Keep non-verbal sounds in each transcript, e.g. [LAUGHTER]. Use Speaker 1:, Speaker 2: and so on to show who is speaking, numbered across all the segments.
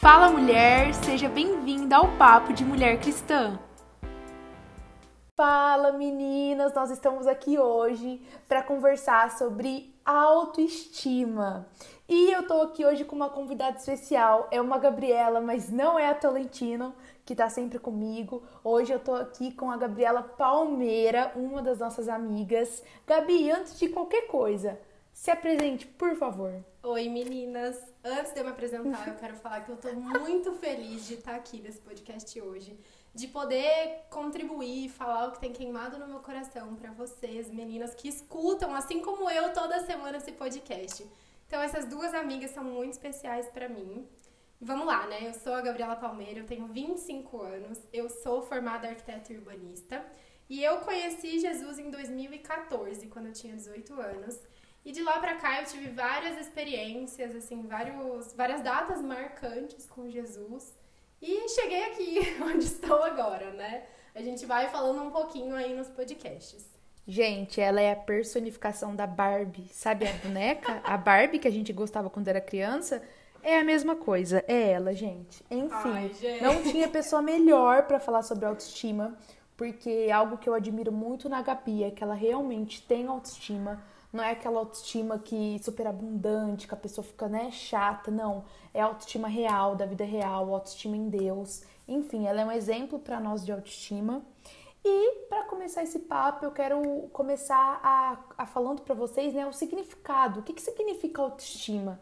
Speaker 1: Fala mulher, seja bem-vinda ao Papo de Mulher Cristã. Fala meninas, nós estamos aqui hoje para conversar sobre autoestima. E eu tô aqui hoje com uma convidada especial, é uma Gabriela, mas não é a Tolentino, que tá sempre comigo. Hoje eu tô aqui com a Gabriela Palmeira, uma das nossas amigas. Gabi, antes de qualquer coisa, se apresente, por favor.
Speaker 2: Oi, meninas. Antes de eu me apresentar, eu quero falar que eu tô muito feliz de estar aqui nesse podcast hoje, de poder contribuir, falar o que tem queimado no meu coração para vocês, meninas que escutam, assim como eu, toda semana esse podcast. Então, essas duas amigas são muito especiais para mim. Vamos lá, né? Eu sou a Gabriela Palmeira, eu tenho 25 anos, eu sou formada arquiteta e urbanista e eu conheci Jesus em 2014, quando eu tinha 18 anos. E de lá pra cá eu tive várias experiências, assim, vários, várias datas marcantes com Jesus. E cheguei aqui [LAUGHS] onde estou agora, né? A gente vai falando um pouquinho aí nos podcasts.
Speaker 1: Gente, ela é a personificação da Barbie. Sabe a boneca? a Barbie que a gente gostava quando era criança. É a mesma coisa. É ela, gente. Enfim,
Speaker 2: Ai, gente.
Speaker 1: não tinha pessoa melhor para falar sobre autoestima, porque algo que eu admiro muito na Gabi é que ela realmente tem autoestima. Não é aquela autoestima que super abundante, que a pessoa fica, né, chata, não. É autoestima real, da vida real, autoestima em Deus. Enfim, ela é um exemplo para nós de autoestima. E para começar esse papo, eu quero começar a, a falando para vocês, né, o significado. O que, que significa autoestima?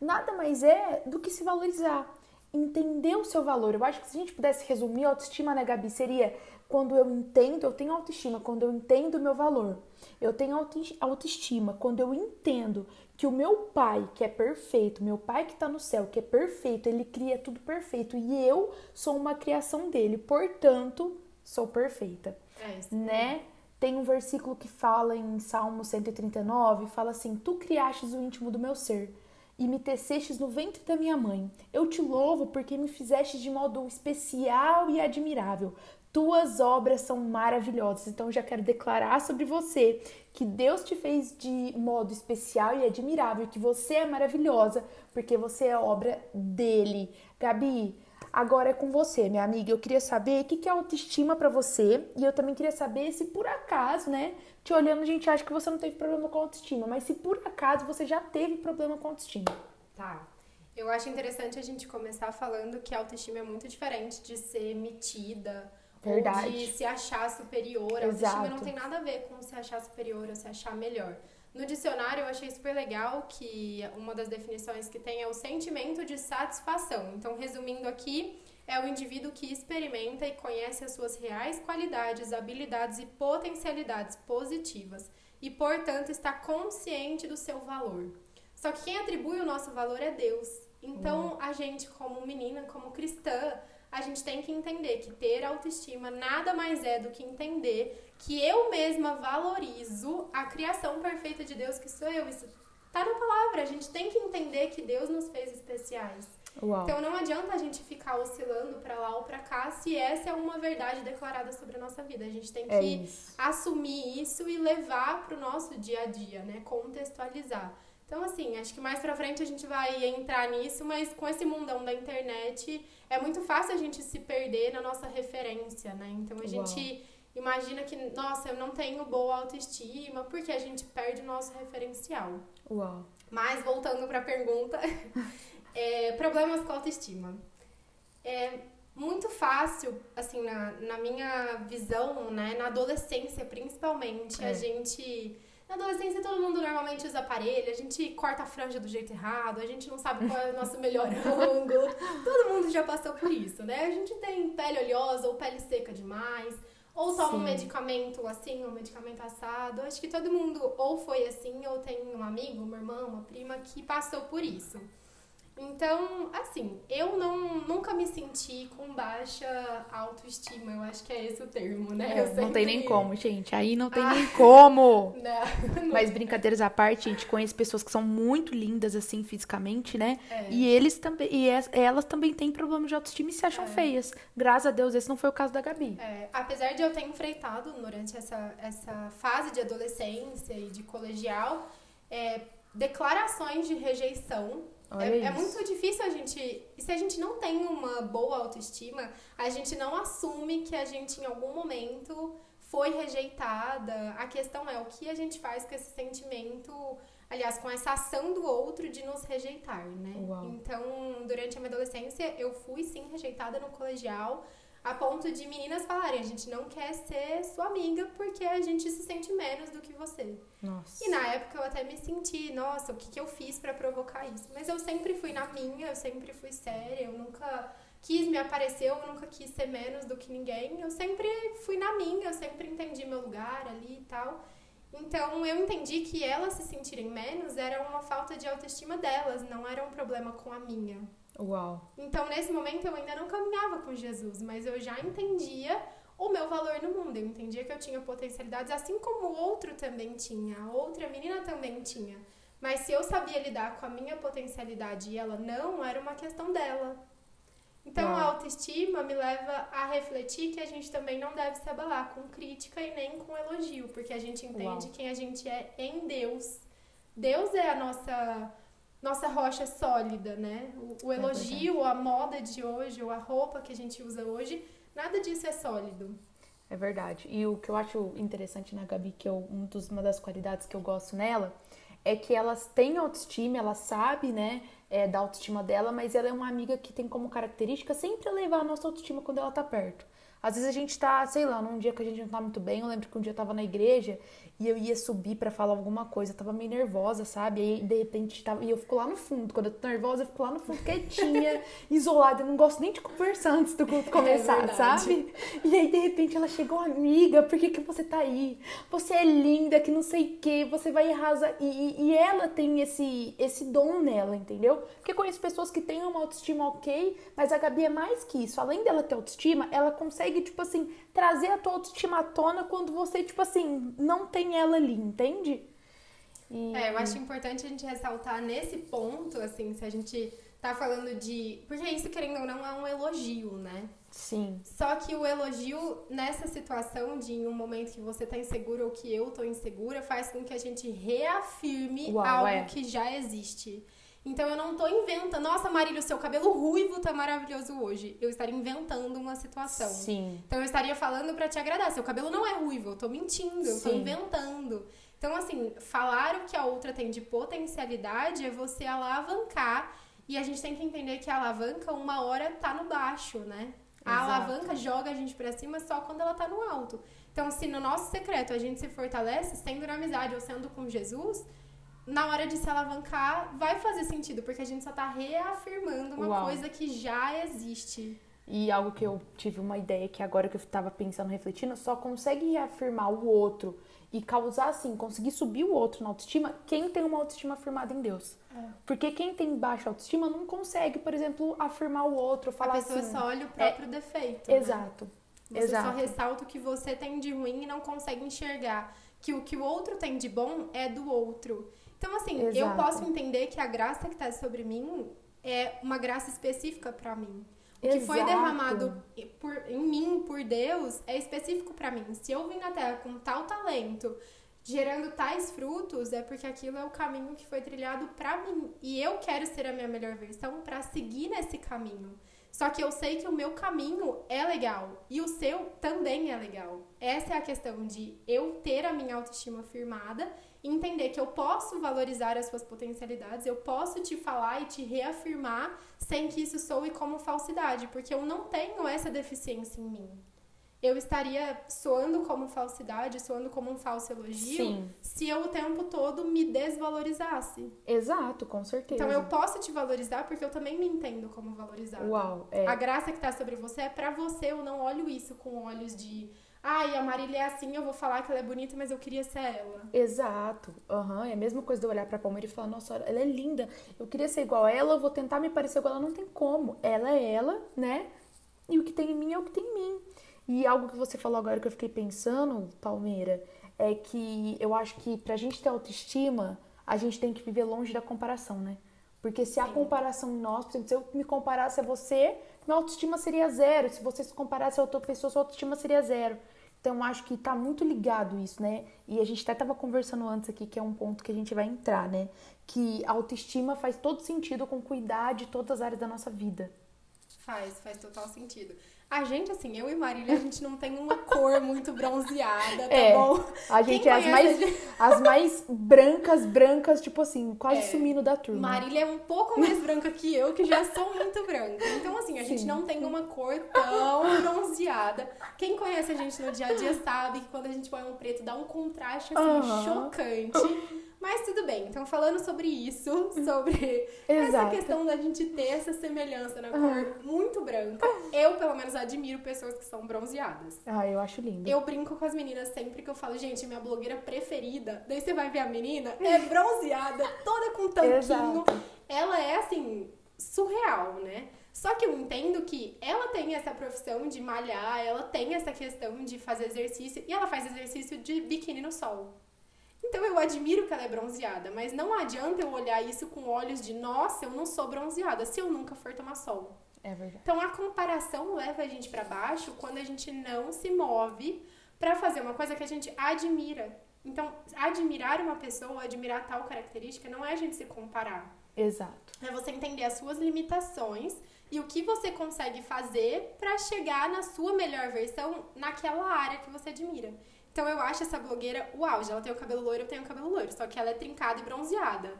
Speaker 1: Nada mais é do que se valorizar, entender o seu valor. Eu acho que se a gente pudesse resumir autoestima, né, Gabi, seria quando eu entendo, eu tenho autoestima, quando eu entendo o meu valor. Eu tenho autoestima quando eu entendo que o meu pai, que é perfeito, meu pai que está no céu, que é perfeito, ele cria tudo perfeito e eu sou uma criação dele, portanto, sou perfeita.
Speaker 2: É isso.
Speaker 1: Né? Tem um versículo que fala em Salmo 139, fala assim: Tu criastes o íntimo do meu ser e me tecestes no ventre da minha mãe. Eu te louvo porque me fizeste de modo especial e admirável. Tuas obras são maravilhosas. Então, eu já quero declarar sobre você que Deus te fez de modo especial e admirável, que você é maravilhosa, porque você é obra dele. Gabi, agora é com você, minha amiga. Eu queria saber o que é autoestima para você e eu também queria saber se por acaso, né, te olhando, a gente acha que você não teve problema com autoestima, mas se por acaso você já teve problema com autoestima.
Speaker 2: Tá. Eu acho interessante a gente começar falando que a autoestima é muito diferente de ser metida
Speaker 1: Verdade.
Speaker 2: ou de se achar superior. A autoestima não tem nada a ver com se achar superior ou se achar melhor. No dicionário eu achei super legal que uma das definições que tem é o sentimento de satisfação. Então, resumindo aqui, é o indivíduo que experimenta e conhece as suas reais qualidades, habilidades e potencialidades positivas e, portanto, está consciente do seu valor. Só que quem atribui o nosso valor é Deus. Então, a gente, como menina, como cristã, a gente tem que entender que ter autoestima nada mais é do que entender que eu mesma valorizo a criação perfeita de Deus que sou eu. Isso tá na palavra. A gente tem que entender que Deus nos fez especiais.
Speaker 1: Uau.
Speaker 2: Então não adianta a gente ficar oscilando pra lá ou pra cá se essa é uma verdade declarada sobre a nossa vida. A gente tem que
Speaker 1: É isso.
Speaker 2: assumir isso e levar pro nosso dia a dia, né? Contextualizar. Então, assim, acho que mais pra frente a gente vai entrar nisso, mas com esse mundão da internet é muito fácil a gente se perder na nossa referência, né? Então a
Speaker 1: Uau.
Speaker 2: gente imagina que, nossa, eu não tenho boa autoestima, porque a gente perde o nosso referencial.
Speaker 1: Uau.
Speaker 2: Mas voltando pra pergunta, [LAUGHS] é, problemas com autoestima. É muito fácil, assim, na, na minha visão, né, na adolescência principalmente,
Speaker 1: É.
Speaker 2: a gente. Na adolescência todo mundo normalmente usa aparelho, a gente corta a franja do jeito errado, a gente não sabe qual é o nosso melhor [LAUGHS] ângulo. Todo mundo já passou por isso, né? A gente tem pele oleosa ou pele seca demais, ou toma um
Speaker 1: Sim.
Speaker 2: medicamento assim, um medicamento assado. Acho que todo mundo ou foi assim, ou tem um amigo, uma irmã, uma prima que passou por isso. Então, assim, eu não, nunca me senti com baixa autoestima. Eu acho que é esse o termo, né?
Speaker 1: É,
Speaker 2: Eu
Speaker 1: não
Speaker 2: sempre-
Speaker 1: tem nem como, gente. Aí não tem
Speaker 2: Ah.
Speaker 1: nem como. [LAUGHS]
Speaker 2: Não.
Speaker 1: Mas brincadeiras à parte, a gente conhece pessoas que são muito lindas assim fisicamente, né?
Speaker 2: É.
Speaker 1: E eles também, e elas também têm problema de autoestima e se acham
Speaker 2: É.
Speaker 1: feias. Graças a Deus, esse não foi o caso da Gabi.
Speaker 2: É, apesar de eu ter enfrentado durante essa, essa fase de adolescência e de colegial, é, declarações de rejeição É, é, muito difícil a gente. E se a gente não tem uma boa autoestima, a gente não assume que a gente em algum momento foi rejeitada. A questão é o que a gente faz com esse sentimento, aliás, com essa ação do outro de nos rejeitar, né? Uau. Então, durante a minha adolescência, eu fui sim rejeitada no colegial a ponto de meninas falarem: a gente não quer ser sua amiga porque a gente se sente menos do que você. Nossa. E na época eu até me senti: nossa, o que, que eu fiz para provocar isso? Mas eu sempre fui na minha, eu sempre fui séria, eu nunca quis me aparecer, eu nunca quis ser menos do que ninguém. Eu sempre fui na minha, eu sempre entendi meu lugar ali e tal. Então eu entendi que elas se sentirem menos era uma falta de autoestima delas, não era um problema com a minha.
Speaker 1: Uau.
Speaker 2: Então, nesse momento, eu ainda não caminhava com Jesus, mas eu já entendia o meu valor no mundo. Eu entendia que eu tinha potencialidades, assim como o outro também tinha, a outra menina também tinha. Mas se eu sabia lidar com a minha potencialidade e ela não, era uma questão dela. Então, Uau. a autoestima me leva a refletir que a gente também não deve se abalar com crítica e nem com elogio, porque a gente entende Uau. quem a gente é em Deus. Deus é a nossa nossa rocha sólida, né? O, o é elogio, é a moda de hoje, ou a roupa que a gente usa hoje, nada disso é sólido.
Speaker 1: É verdade. E o que eu acho interessante na Gabi, que eu, um uma das qualidades que eu gosto nela, é que elas têm autoestima, ela sabe, né, é, da autoestima dela, mas ela é uma amiga que tem como característica sempre levar a nossa autoestima quando ela tá perto. Às vezes a gente tá, sei lá, num dia que a gente não tá muito bem. Eu lembro que um dia eu tava na igreja e eu ia subir para falar alguma coisa. Eu tava meio nervosa, sabe? Aí de repente tava. E eu fico lá no fundo. Quando eu tô nervosa, eu fico lá no fundo, quietinha, [LAUGHS] isolada. Eu não gosto nem de conversar antes do culto é começar, é sabe? E aí de repente ela chegou, amiga, por que, que você tá aí? Você é linda, que não sei o que, você vai arrasar. E, e ela tem esse, esse dom nela, entendeu? Porque eu conheço pessoas que têm uma autoestima ok, mas a Gabi é mais que isso. Além dela ter autoestima, ela consegue consegue, tipo assim, trazer a tua autoestima à tona quando você, tipo assim, não tem ela ali, entende?
Speaker 2: E... É, eu acho importante a gente ressaltar nesse ponto, assim, se a gente tá falando de. Porque isso, querendo ou não, é um elogio, né?
Speaker 1: Sim.
Speaker 2: Só que o elogio nessa situação de em um momento que você tá inseguro ou que eu tô insegura, faz com que a gente reafirme Uau, algo é. que já existe. Então eu não tô inventando, nossa, Marília, o seu cabelo ruivo tá maravilhoso hoje. Eu estaria inventando uma situação.
Speaker 1: Sim.
Speaker 2: Então eu estaria falando para te agradar. Seu cabelo não é ruivo, eu tô mentindo, eu tô inventando. Então, assim, falar o que a outra tem de potencialidade é você alavancar. E a gente tem que entender que a alavanca, uma hora, tá no baixo, né? A Exato. alavanca joga a gente pra cima só quando ela tá no alto. Então, se no nosso secreto a gente se fortalece, sendo na amizade ou sendo com Jesus, na hora de se alavancar, vai fazer sentido, porque a gente só tá reafirmando uma Uau. coisa que já existe.
Speaker 1: E algo que eu tive uma ideia que agora que eu tava pensando, refletindo, só consegue reafirmar o outro e causar assim, conseguir subir o outro na autoestima, quem tem uma autoestima afirmada em Deus. É. Porque quem tem baixa autoestima não consegue, por exemplo, afirmar o outro, falar
Speaker 2: assim. A pessoa
Speaker 1: assim,
Speaker 2: só olha o próprio é, defeito.
Speaker 1: Exato.
Speaker 2: Né? Você Exato. só ressalta o que você tem de ruim e não consegue enxergar que o que o outro tem de bom é do outro. Então, assim, Exato. eu posso entender que a graça que está sobre mim é uma graça específica para mim. O Exato. que foi derramado por, em mim por Deus é específico para mim. Se eu vim na Terra com tal talento, gerando tais frutos, é porque aquilo é o caminho que foi trilhado para mim. E eu quero ser a minha melhor versão para seguir nesse caminho. Só que eu sei que o meu caminho é legal e o seu também é legal. Essa é a questão de eu ter a minha autoestima firmada entender que eu posso valorizar as suas potencialidades, eu posso te falar e te reafirmar sem que isso soe como falsidade, porque eu não tenho essa deficiência em mim. Eu estaria soando como falsidade, soando como um falso elogio, Sim. se eu o tempo todo me desvalorizasse.
Speaker 1: Exato, com certeza.
Speaker 2: Então eu posso te valorizar porque eu também me entendo como valorizada.
Speaker 1: Uau, é.
Speaker 2: A graça que está sobre você é para você, eu não olho isso com olhos de Ai, a Marília é assim, eu vou falar que ela é bonita, mas eu queria ser ela.
Speaker 1: Exato. Uhum. É a mesma coisa de eu olhar pra Palmeira e falar, nossa, ela é linda. Eu queria ser igual a ela, eu vou tentar me parecer igual a ela. Não tem como. Ela é ela, né? E o que tem em mim é o que tem em mim. E algo que você falou agora que eu fiquei pensando, Palmeira, é que eu acho que pra gente ter autoestima, a gente tem que viver longe da comparação, né? Porque se a comparação em nós, por exemplo, se eu me comparasse a você, minha autoestima seria zero. Se você se comparasse a outra pessoa, sua autoestima seria zero. Então, acho que tá muito ligado isso, né? E a gente até tava conversando antes aqui, que é um ponto que a gente vai entrar, né? que a autoestima faz todo sentido com cuidar de todas as áreas da nossa vida.
Speaker 2: Faz, faz total sentido. A gente, assim, eu e Marília, a gente não tem uma cor muito bronzeada, tá
Speaker 1: É,
Speaker 2: bom?
Speaker 1: A gente
Speaker 2: Quem
Speaker 1: é as mais,
Speaker 2: gente-
Speaker 1: as mais brancas, brancas, tipo assim, quase
Speaker 2: É.
Speaker 1: sumindo da turma.
Speaker 2: Marília é um pouco mais branca que eu, que já sou muito branca. Então, assim, a gente
Speaker 1: Sim.
Speaker 2: não tem uma cor tão bronzeada. Quem conhece a gente no dia a dia sabe que quando a gente põe um preto dá um contraste, assim,
Speaker 1: Aham.
Speaker 2: chocante. Mas tudo bem. Então, falando sobre isso, [LAUGHS] sobre essa questão da gente ter essa semelhança na cor muito branca, eu, pelo menos, admiro pessoas que são bronzeadas.
Speaker 1: Ah, eu acho lindo.
Speaker 2: Eu brinco com as meninas sempre que eu falo, gente, minha blogueira preferida. Daí você vai ver a menina, [LAUGHS] é bronzeada, toda com tanquinho.
Speaker 1: Exato.
Speaker 2: Ela é assim, surreal, né? Só que eu entendo que ela tem essa profissão de malhar, ela tem essa questão de fazer exercício e ela faz exercício de biquíni no sol. Então eu admiro que ela é bronzeada, mas não adianta eu olhar isso com olhos de nossa, eu não sou bronzeada se eu nunca for tomar sol.
Speaker 1: É verdade.
Speaker 2: Então a comparação leva a gente pra baixo quando a gente não se move pra fazer uma coisa que a gente admira. Então, admirar uma pessoa, admirar tal característica, não é a gente se comparar.
Speaker 1: Exato.
Speaker 2: É você entender as suas limitações e o que você consegue fazer pra chegar na sua melhor versão naquela área que você admira. Então eu acho essa blogueira o auge. Ela tem o cabelo loiro, eu tenho o cabelo loiro, só que ela é trincada e bronzeada.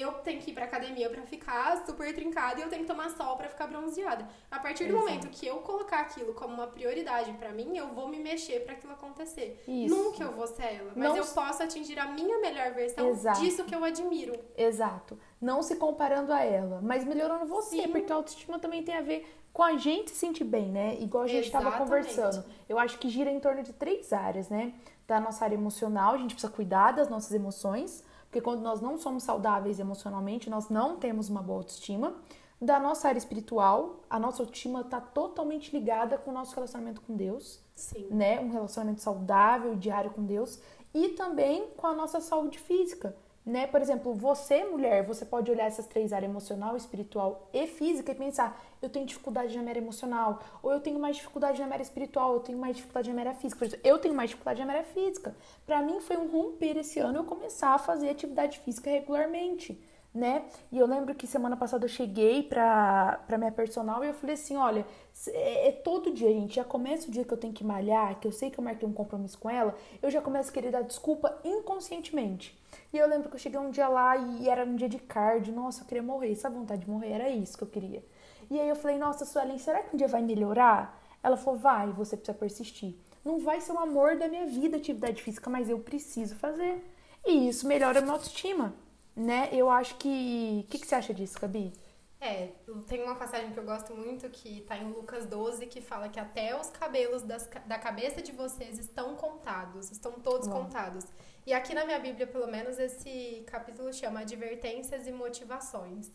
Speaker 2: Eu tenho que ir pra academia pra ficar super trincada e eu tenho que tomar sol pra ficar bronzeada. A partir do
Speaker 1: Exato.
Speaker 2: momento que eu colocar aquilo como uma prioridade pra mim, eu vou me mexer pra aquilo acontecer.
Speaker 1: Isso.
Speaker 2: Nunca eu vou ser ela, mas
Speaker 1: Não
Speaker 2: eu posso atingir a minha melhor versão
Speaker 1: Exato.
Speaker 2: disso que eu admiro.
Speaker 1: Exato. Não se comparando a ela, mas melhorando você,
Speaker 2: Sim.
Speaker 1: porque a autoestima também tem a ver com a gente se sentir bem, né? Igual a gente estava conversando. Eu acho que gira em torno de três áreas, né? Da nossa área emocional, a gente precisa cuidar das nossas emoções, porque quando nós não somos saudáveis emocionalmente, nós não temos uma boa autoestima. Da nossa área espiritual, a nossa autoestima está totalmente ligada com o nosso relacionamento com Deus
Speaker 2: Sim.
Speaker 1: né, um relacionamento saudável, diário com Deus, e também com a nossa saúde física, né? Por exemplo, você, mulher, você pode olhar essas três áreas emocional, espiritual e física e pensar, eu tenho dificuldade na área emocional, ou eu tenho mais dificuldade na área espiritual, eu tenho mais dificuldade na área física. Por exemplo, eu tenho mais dificuldade na área física. Para mim foi um romper esse ano eu começar a fazer atividade física regularmente. Né? E eu lembro que semana passada eu cheguei pra, pra minha personal e eu falei assim: olha, é, é todo dia, gente. Já começa o dia que eu tenho que malhar, que eu sei que eu marquei um compromisso com ela, eu já começo a querer dar desculpa inconscientemente. E eu lembro que eu cheguei um dia lá e era um dia de cardio, nossa, eu queria morrer, sabe a vontade de morrer? Era isso que eu queria. E aí eu falei, nossa, Suelen, será que um dia vai melhorar? Ela falou, vai, você precisa persistir. Não vai ser o amor da minha vida atividade física, mas eu preciso fazer. E isso melhora a minha autoestima, né? Eu acho que. O que, que você acha disso, Gabi?
Speaker 2: É, tem uma passagem que eu gosto muito que tá em Lucas 12 que fala que até os cabelos das da cabeça de vocês estão contados, estão todos
Speaker 1: Uau.
Speaker 2: contados. E aqui na minha Bíblia, pelo menos, esse capítulo chama Advertências e Motivações.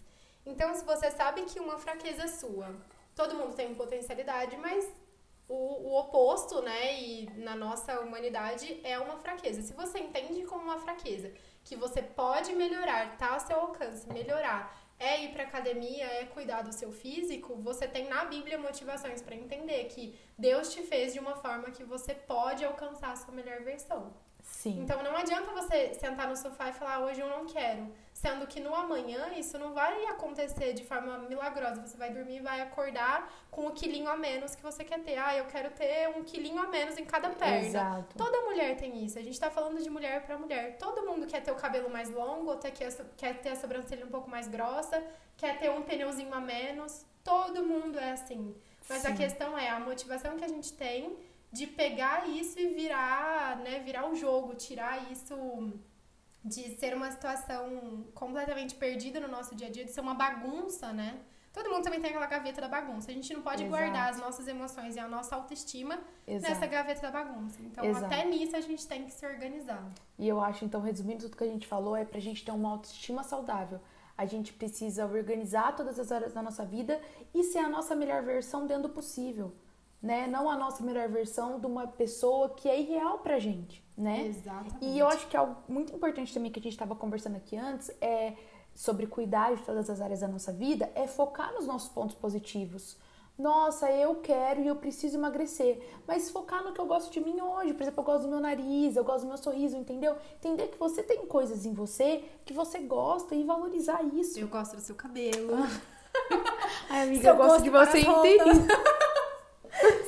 Speaker 2: Então, se você sabe que uma fraqueza é sua, todo mundo tem potencialidade, mas o, o oposto, né, e na nossa humanidade é uma fraqueza. Se você entende como uma fraqueza, que você pode melhorar, tá ao seu alcance, melhorar, é ir pra academia, é cuidar do seu físico, você tem na Bíblia motivações pra entender que Deus te fez de uma forma que você pode alcançar a sua melhor versão.
Speaker 1: Sim.
Speaker 2: Então não adianta você sentar no sofá e falar, "Ah, hoje eu não quero. Sendo que no amanhã isso não vai acontecer de forma milagrosa. Você vai dormir e vai acordar com o quilinho a menos que você quer ter. Ah, eu quero ter um quilinho a menos em cada perna.
Speaker 1: Exato.
Speaker 2: Toda mulher tem isso. A gente tá falando de mulher pra mulher. Todo mundo quer ter o cabelo mais longo, ou quer, ter a sobrancelha um pouco mais grossa, quer ter um pneuzinho a menos. Todo mundo é assim. Mas a
Speaker 1: Sim.
Speaker 2: questão é a motivação que a gente tem de pegar isso e virar, né, virar o jogo, tirar isso de ser uma situação completamente perdida no nosso dia a dia, de ser uma bagunça, né? Todo mundo também tem aquela gaveta da bagunça. A gente não pode
Speaker 1: Exato.
Speaker 2: guardar as nossas emoções e a nossa autoestima
Speaker 1: Exato.
Speaker 2: nessa gaveta da bagunça. Então,
Speaker 1: Exato.
Speaker 2: até nisso a gente tem que se organizar.
Speaker 1: E eu acho, então, resumindo tudo que a gente falou, é pra gente ter uma autoestima saudável. A gente precisa organizar todas as áreas da nossa vida e ser a nossa melhor versão dentro do possível, né? Não a nossa melhor versão de uma pessoa que é irreal pra gente, né?
Speaker 2: Exatamente.
Speaker 1: E eu acho que algo muito importante também que a gente estava conversando aqui antes é sobre cuidar de todas as áreas da nossa vida, é focar nos nossos pontos positivos. nossa, eu quero e eu preciso emagrecer. Mas focar no que eu gosto de mim hoje. Por exemplo, eu gosto do meu nariz, eu gosto do meu sorriso, entendeu? Entender que você tem coisas em você que você gosta e valorizar isso.
Speaker 2: Eu gosto do seu cabelo. [LAUGHS]
Speaker 1: Ai, amiga,
Speaker 2: Seu
Speaker 1: eu gosto
Speaker 2: para
Speaker 1: você entender. [LAUGHS]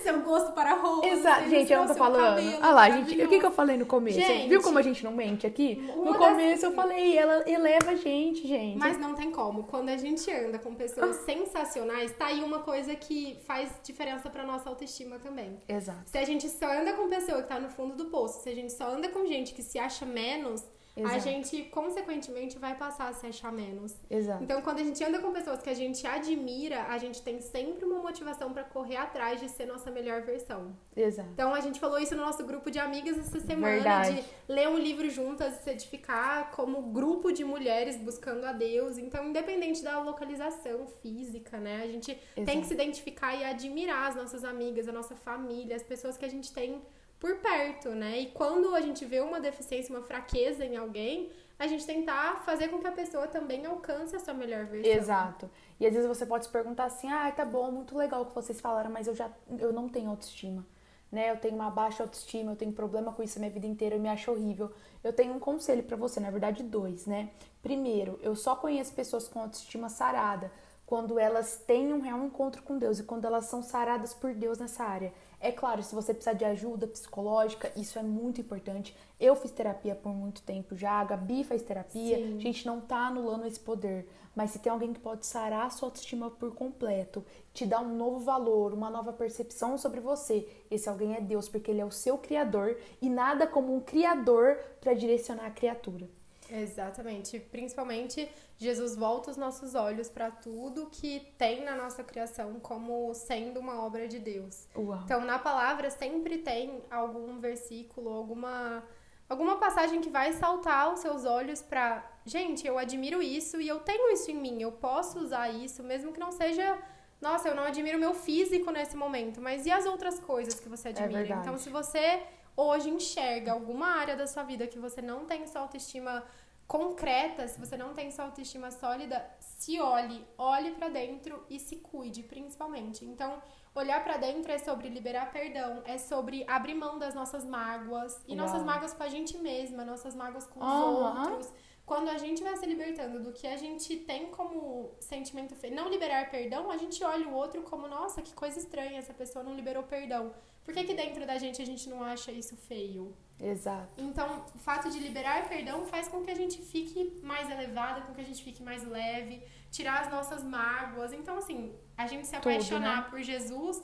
Speaker 2: seu gosto para roupas.
Speaker 1: Exato, gente, eu não tô falando.
Speaker 2: cabelo
Speaker 1: Olha lá, gente, o que, que eu falei no começo?
Speaker 2: Gente,
Speaker 1: Viu como a gente não mente aqui? No
Speaker 2: das-
Speaker 1: começo eu falei, ela eleva a gente, gente.
Speaker 2: Mas não tem como. Quando a gente anda com pessoas
Speaker 1: Ah.
Speaker 2: sensacionais, tá aí uma coisa que faz diferença pra nossa autoestima também.
Speaker 1: Exato.
Speaker 2: Se a gente só anda com pessoa que tá no fundo do poço, se a gente só anda com gente que se acha menos, a
Speaker 1: Exato.
Speaker 2: gente, consequentemente, vai passar a se achar menos.
Speaker 1: Exato.
Speaker 2: Então, quando a gente anda com pessoas que a gente admira, a gente tem sempre uma motivação pra correr atrás de ser nossa melhor versão.
Speaker 1: Exato.
Speaker 2: Então, a gente falou isso no nosso grupo de amigas essa semana,
Speaker 1: Verdade.
Speaker 2: de ler um livro juntas e se edificar como grupo de mulheres buscando a Deus. Então, independente da localização física, né? A gente tem
Speaker 1: Exato.
Speaker 2: que se identificar e admirar as nossas amigas, a nossa família, as pessoas que a gente tem por perto, né? E quando a gente vê uma deficiência, uma fraqueza em alguém, a gente tentar fazer com que a pessoa também alcance a sua melhor versão.
Speaker 1: Exato. E às vezes você pode se perguntar assim: ah, tá bom, muito legal o que vocês falaram, mas eu já eu não tenho autoestima. Né? Eu tenho uma baixa autoestima, eu tenho problema com isso a minha vida inteira, eu me acho horrível. Eu tenho um conselho pra você, na verdade, dois, né? Primeiro, eu só conheço pessoas com autoestima sarada quando elas têm um real encontro com Deus e quando elas são saradas por Deus nessa área. É claro, se você precisar de ajuda psicológica, isso é muito importante. Eu fiz terapia por muito tempo já, a Gabi faz terapia,
Speaker 2: Sim.
Speaker 1: a gente não tá anulando esse poder. Mas se tem alguém que pode sarar a sua autoestima por completo, te dar um novo valor, uma nova percepção sobre você, esse alguém é Deus, porque ele é o seu criador e nada como um criador para direcionar a criatura.
Speaker 2: Exatamente. Principalmente, Jesus volta os nossos olhos para tudo que tem na nossa criação como sendo uma obra de Deus.
Speaker 1: Uau.
Speaker 2: Então, na palavra sempre tem algum versículo, alguma alguma passagem que vai saltar os seus olhos para, gente, eu admiro isso e eu tenho isso em mim, eu posso usar isso, mesmo que não seja, nossa, eu não admiro meu físico nesse momento, mas e as outras coisas que você admira?
Speaker 1: verdade.
Speaker 2: então, se você hoje enxerga alguma área da sua vida que você não tem sua autoestima concreta, se você não tem sua autoestima sólida, se olhe, olhe pra dentro e se cuide, principalmente. Então, olhar pra dentro é sobre liberar perdão, é sobre abrir mão das nossas mágoas e
Speaker 1: Uau.
Speaker 2: nossas mágoas com a gente mesma, nossas mágoas com os outros. Quando a gente vai se libertando do que a gente tem como sentimento feio, não liberar perdão, a gente olha o outro como, nossa, que coisa estranha, essa pessoa não liberou perdão. Por que, que dentro da gente a gente não acha isso feio?
Speaker 1: Exato.
Speaker 2: Então, o fato de liberar perdão faz com que a gente fique mais elevada, com que a gente fique mais leve, tirar as nossas mágoas. Então, assim, a gente se
Speaker 1: Tudo,
Speaker 2: apaixonar
Speaker 1: né?
Speaker 2: por Jesus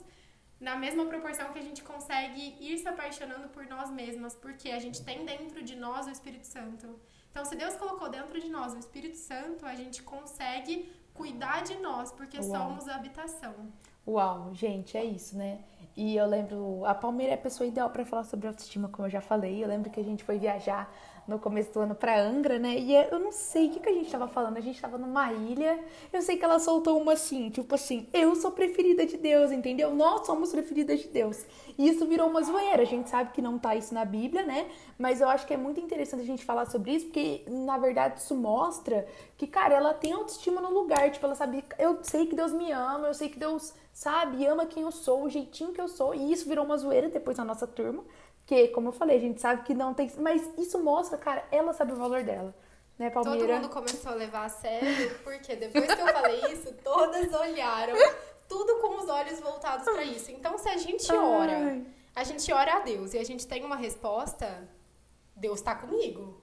Speaker 2: na mesma proporção que a gente consegue ir se apaixonando por nós mesmas, porque a gente tem dentro de nós o Espírito Santo. Então, se Deus colocou dentro de nós o Espírito Santo, a gente consegue cuidar de nós, porque
Speaker 1: Uau.
Speaker 2: somos a habitação.
Speaker 1: Uau, gente, é isso, né? E eu lembro, a Palmeira é a pessoa ideal pra falar sobre autoestima, como eu já falei. Eu lembro que a gente foi viajar no começo do ano pra Angra, né? E eu não sei o que, que a gente tava falando. A gente tava numa ilha. Eu sei que ela soltou uma assim, tipo assim, eu sou preferida de Deus, entendeu? Nós somos preferidas de Deus. E isso virou uma zoeira. A gente sabe que não tá isso na Bíblia, né? Mas eu acho que é muito interessante a gente falar sobre isso, porque na verdade isso mostra que, cara, ela tem autoestima no lugar. Tipo, ela sabe, eu sei que Deus me ama, eu sei que Deus, sabe, ama quem eu sou, o jeitinho que eu sou. E isso virou uma zoeira depois na nossa turma. Porque, como eu falei, a gente sabe que não tem. Mas isso mostra, cara, ela sabe o valor dela. Né,
Speaker 2: Todo
Speaker 1: Palmeira?
Speaker 2: mundo começou a levar a sério, porque depois que eu falei isso, todas olharam, tudo com os olhos voltados pra isso. Então, se a gente ora,
Speaker 1: Ai.
Speaker 2: a gente ora a Deus e a gente tem uma resposta, Deus tá comigo.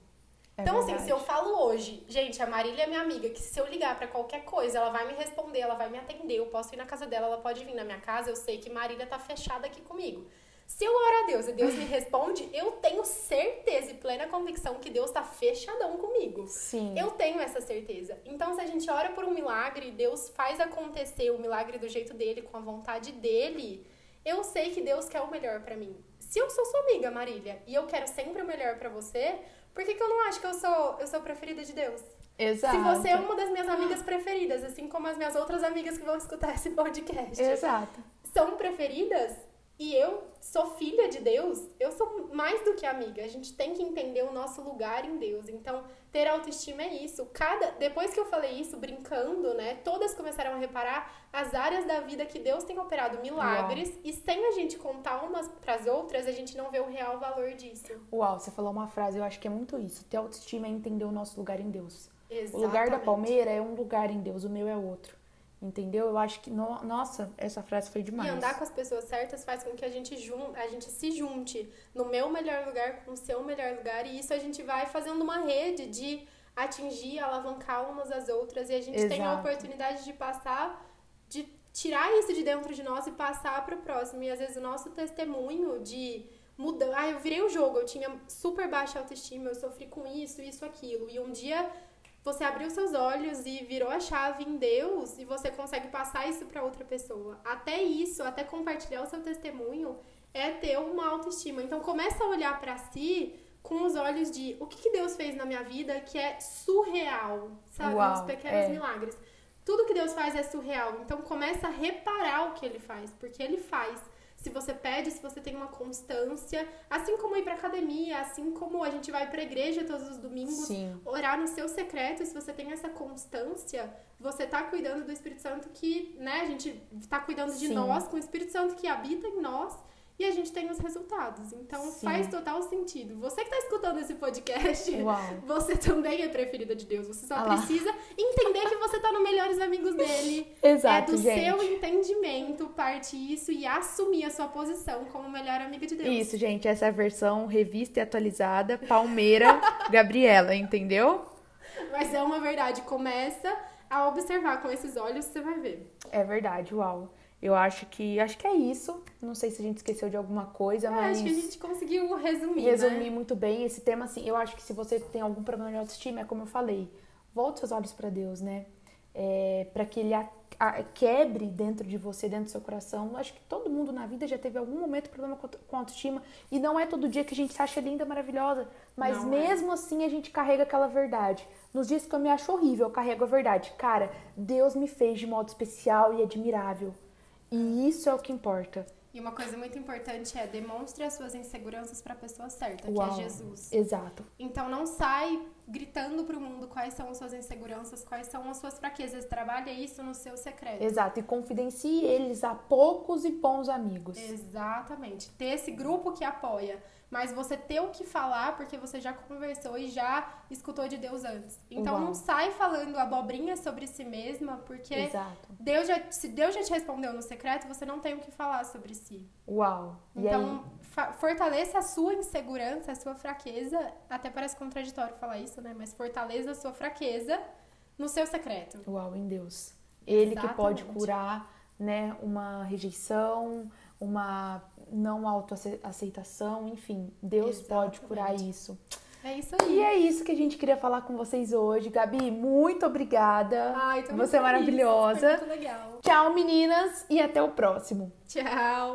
Speaker 1: É
Speaker 2: então, assim, se eu falo hoje, gente, a Marília é minha amiga, que se eu ligar pra qualquer coisa, ela vai me responder, ela vai me atender, eu posso ir na casa dela, ela pode vir na minha casa, eu sei que Marília tá fechada aqui comigo. Se eu oro a Deus e Deus me responde, eu tenho certeza e plena convicção que Deus tá fechadão comigo.
Speaker 1: Sim.
Speaker 2: Eu tenho essa certeza. Então, se a gente ora por um milagre, Deus faz acontecer o milagre do jeito dele, com a vontade dele, eu sei que Deus quer o melhor pra mim. Se eu sou sua amiga, Marília, e eu quero sempre o melhor pra você, por que, que eu não acho que eu sou, eu sou preferida de Deus?
Speaker 1: Exato.
Speaker 2: Se você é uma das minhas amigas preferidas, assim como as minhas outras amigas que vão escutar esse podcast,
Speaker 1: Exato.
Speaker 2: são preferidas, e eu sou filha de Deus, eu sou mais do que amiga. A gente tem que entender o nosso lugar em Deus. Então, ter autoestima é isso. Cada depois que eu falei isso brincando, né, todas começaram a reparar as áreas da vida que Deus tem operado milagres Uau. e sem a gente contar umas para as outras, a gente não vê o real valor disso.
Speaker 1: Uau, você falou uma frase, eu acho que é muito isso. Ter autoestima é entender o nosso lugar em Deus.
Speaker 2: Exatamente.
Speaker 1: O lugar da palmeira é um lugar em Deus, o meu é outro. Entendeu? Eu acho que, no... nossa, essa frase foi demais.
Speaker 2: E andar com as pessoas certas faz com que a gente, jun... a gente se junte no meu melhor lugar com o seu melhor lugar. E isso a gente vai fazendo uma rede de atingir, alavancar umas às outras. E a gente Exato. tem a oportunidade de passar, de tirar isso de dentro de nós e passar para o próximo. E às vezes o nosso testemunho de mudar. Ah, eu virei o jogo, eu tinha super baixa autoestima, eu sofri com isso, isso, aquilo. E um dia você abriu seus olhos e virou a chave em Deus e você consegue passar isso para outra pessoa. Até isso, até compartilhar o seu testemunho é ter uma autoestima. Então começa a olhar para si com os olhos de o que, que, Deus fez na minha vida que é surreal, sabe? Uau, Os pequenos é. milagres. Tudo que Deus faz é surreal. Então começa a reparar o que ele faz, porque ele faz se você pede, se você tem uma constância, assim como ir pra academia, assim como a gente vai pra igreja todos os domingos, Sim. orar no seu secreto, se você tem essa constância, você tá cuidando do Espírito Santo que, né, a gente tá cuidando de Sim. nós, com o Espírito Santo que habita em nós e a gente tem os resultados. Então Sim. faz total sentido. Você que está escutando esse podcast, Uau. [LAUGHS] você também é preferida de Deus. Você só ah precisa entender que você está no melhores amigos dele. [LAUGHS]
Speaker 1: Exato,
Speaker 2: é do
Speaker 1: gente.
Speaker 2: seu entendimento parte isso e assumir a sua posição como melhor amiga de Deus.
Speaker 1: Isso, gente, essa é a versão revista e atualizada, Palmeira [LAUGHS] Gabriela, entendeu?
Speaker 2: Mas é uma verdade. Começa a observar com esses olhos, você vai ver.
Speaker 1: É verdade, uau. Eu acho que acho que é isso. Não sei se a gente esqueceu de alguma coisa, é, mas
Speaker 2: acho que a gente conseguiu resumir,
Speaker 1: resumir
Speaker 2: né?
Speaker 1: muito bem esse tema assim. Eu acho que se você tem algum problema de autoestima, é como eu falei, volte seus olhos para Deus, né? É, para que ele a, a, quebre dentro de você, dentro do seu coração. Eu acho que todo mundo na vida já teve algum momento problema com, com autoestima e não é todo dia que a gente se acha linda, maravilhosa, mas não é. mesmo é. assim a gente carrega aquela verdade. Nos dias que eu me acho horrível, eu carrego a verdade. Cara, Deus me fez de modo especial e admirável. E isso é o que importa.
Speaker 2: E uma coisa muito importante é demonstre as suas inseguranças para a pessoa certa, Uau, que é Jesus.
Speaker 1: Exato.
Speaker 2: Então não sai gritando para o mundo quais são as suas inseguranças, quais são as suas fraquezas. Trabalha isso no seu secreto.
Speaker 1: Exato. E confidencie eles a poucos e bons amigos.
Speaker 2: Exatamente. Ter esse grupo que apoia mas você ter o que falar porque você já conversou e já escutou de Deus antes. Então Uau. não sai falando abobrinha sobre si mesma, porque
Speaker 1: Exato.
Speaker 2: Deus já, se Deus já te respondeu no secreto, você não tem o que falar sobre si.
Speaker 1: Uau.
Speaker 2: E então fortaleça a sua insegurança, a sua fraqueza. Até parece contraditório falar isso, né? Mas fortaleça a sua fraqueza no seu secreto.
Speaker 1: Uau, em Deus. Ele Exatamente. que pode curar, né, uma rejeição, uma não autoaceitação, enfim, Deus Exatamente. pode curar isso.
Speaker 2: É isso aí.
Speaker 1: E é isso que a gente queria falar com vocês hoje. Gabi, muito obrigada.
Speaker 2: Ai, tô
Speaker 1: Você é maravilhosa.
Speaker 2: Foi muito legal.
Speaker 1: Tchau, meninas, e até o próximo.
Speaker 2: Tchau.